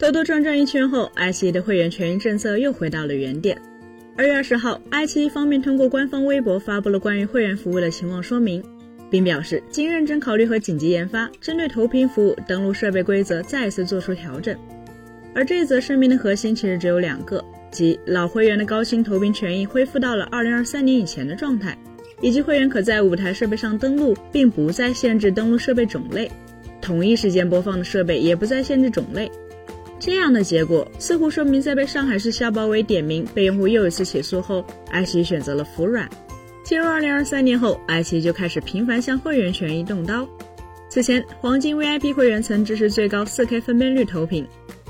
兜兜转转一圈后，爱奇艺的会员权益政策又回到了原点。二月二十号，爱奇艺方面通过官方微博发布了关于会员服务的情况说明，并表示经认真考虑和紧急研发，针对投屏服务登录设备规则再次做出调整。而这则声明的核心其实只有两个，即老会员的高清投屏权益恢复到了二零二三年以前的状态，以及会员可在五台设备上登录，并不再限制登录设备种类，同一时间播放的设备也不再限制种类。这样的结果似乎说明，在被上海市消保委点名、被用户又一次起诉后，爱奇艺选择了服软。进入二零二三年后，爱奇艺就开始频繁向会员权益动刀。此前，黄金 VIP 会员曾支持最高 4K 分辨率投屏，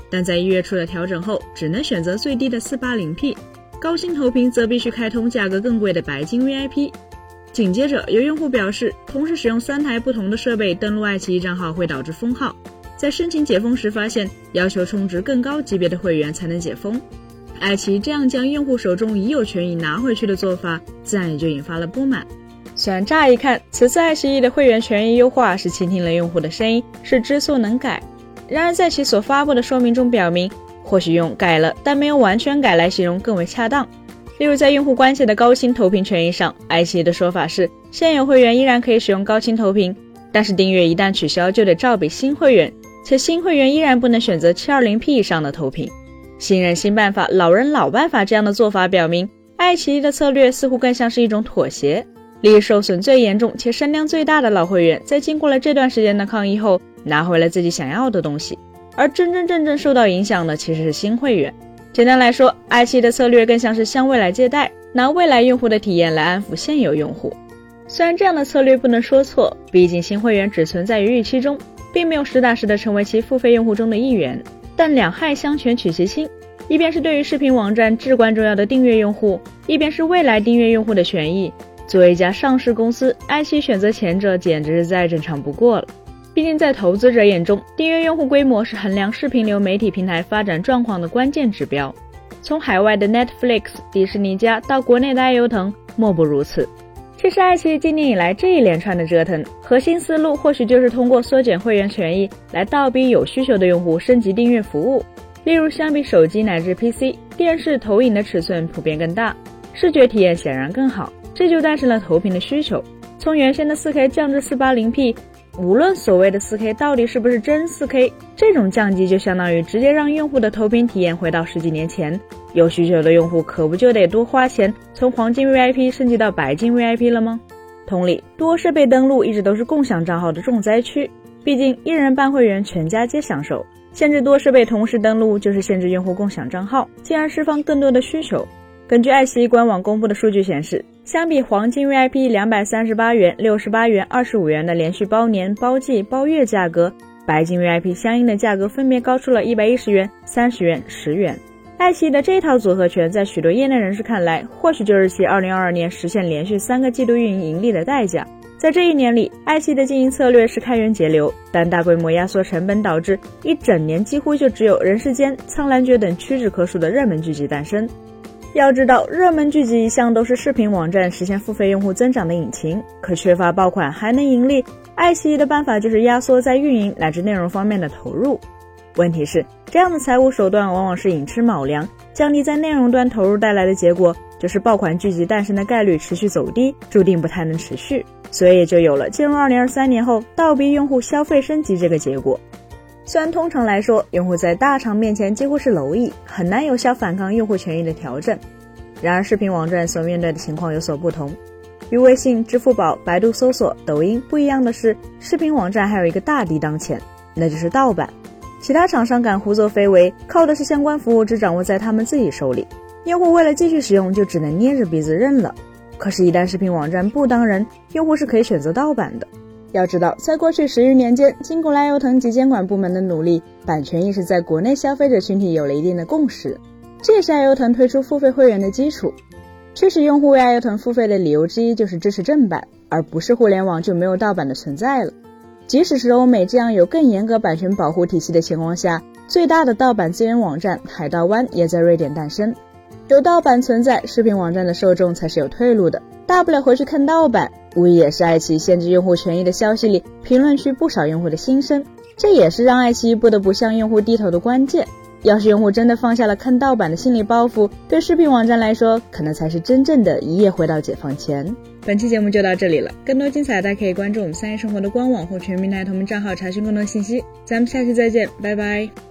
但在一月初的调整后，只能选择最低的 480P，高清投屏则必须开通价格更贵的白金 VIP。紧接着，有用户表示，同时使用三台不同的设备登录爱奇艺账号会导致封号。在申请解封时，发现要求充值更高级别的会员才能解封。爱奇艺这样将用户手中已有权益拿回去的做法，自然也就引发了不满。虽然乍一看，此次爱奇艺的会员权益优化是倾听了用户的声音，是知错能改，然而在其所发布的说明中表明，或许用改了但没有完全改来形容更为恰当。例如，在用户关系的高清投屏权益上，爱奇艺的说法是，现有会员依然可以使用高清投屏，但是订阅一旦取消，就得照比新会员。且新会员依然不能选择 720P 以上的投屏。新人新办法，老人老办法，这样的做法表明，爱奇艺的策略似乎更像是一种妥协。利益受损最严重且声量最大的老会员，在经过了这段时间的抗议后，拿回了自己想要的东西。而真真正正受到影响的其实是新会员。简单来说，爱奇艺的策略更像是向未来借贷，拿未来用户的体验来安抚现有用户。虽然这样的策略不能说错，毕竟新会员只存在于预期中。并没有实打实的成为其付费用户中的一员，但两害相权取其轻，一边是对于视频网站至关重要的订阅用户，一边是未来订阅用户的权益。作为一家上市公司，爱奇艺选择前者简直是再正常不过了。毕竟在投资者眼中，订阅用户规模是衡量视频流媒体平台发展状况的关键指标。从海外的 Netflix、迪士尼家到国内的爱优腾，莫不如此。这是，爱奇艺今年以来这一连串的折腾，核心思路或许就是通过缩减会员权益来倒逼有需求的用户升级订阅服务。例如，相比手机乃至 PC，电视投影的尺寸普遍更大，视觉体验显然更好，这就诞生了投屏的需求。从原先的 4K 降至 480P。无论所谓的 4K 到底是不是真 4K，这种降级就相当于直接让用户的投屏体验回到十几年前。有需求的用户可不就得多花钱从黄金 VIP 升级到白金 VIP 了吗？同理，多设备登录一直都是共享账号的重灾区，毕竟一人办会员，全家皆享受。限制多设备同时登录，就是限制用户共享账号，进而释放更多的需求。根据爱奇艺官网公布的数据显示，相比黄金 VIP 两百三十八元、六十八元、二十五元的连续包年、包季、包月价格，白金 VIP 相应的价格分别高出了一百一十元、三十元、十元。爱奇艺的这套组合拳，在许多业内人士看来，或许就是其二零二二年实现连续三个季度运营盈利的代价。在这一年里，爱奇艺的经营策略是开源节流，但大规模压缩成本导致一整年几乎就只有《人世间》《苍兰诀》等屈指可数的热门剧集诞生。要知道，热门剧集一向都是视频网站实现付费用户增长的引擎，可缺乏爆款还能盈利，爱奇艺的办法就是压缩在运营乃至内容方面的投入。问题是，这样的财务手段往往是寅吃卯粮，降低在内容端投入带来的结果，就是爆款剧集诞生的概率持续走低，注定不太能持续，所以就有了进入二零二三年后倒逼用户消费升级这个结果。虽然通常来说，用户在大厂面前几乎是蝼蚁，很难有效反抗用户权益的调整。然而，视频网站所面对的情况有所不同。与微信、支付宝、百度搜索、抖音不一样的是，视频网站还有一个大敌当前，那就是盗版。其他厂商敢胡作非为，靠的是相关服务只掌握在他们自己手里，用户为了继续使用，就只能捏着鼻子认了。可是，一旦视频网站不当人，用户是可以选择盗版的。要知道，在过去十余年间，经过爱优腾及监管部门的努力，版权意识在国内消费者群体有了一定的共识。这也是爱优腾推出付费会员的基础。确实用户为爱优腾付费的理由之一就是支持正版，而不是互联网就没有盗版的存在了。即使是欧美这样有更严格版权保护体系的情况下，最大的盗版资源网站海盗湾也在瑞典诞生。有盗版存在，视频网站的受众才是有退路的，大不了回去看盗版。无疑也是爱奇艺限制用户权益的消息里，评论区不少用户的心声。这也是让爱奇艺不得不向用户低头的关键。要是用户真的放下了看盗版的心理包袱，对视频网站来说，可能才是真正的一夜回到解放前。本期节目就到这里了，更多精彩大家可以关注我们三叶生活的官网或全民台同名账号查询更多信息。咱们下期再见，拜拜。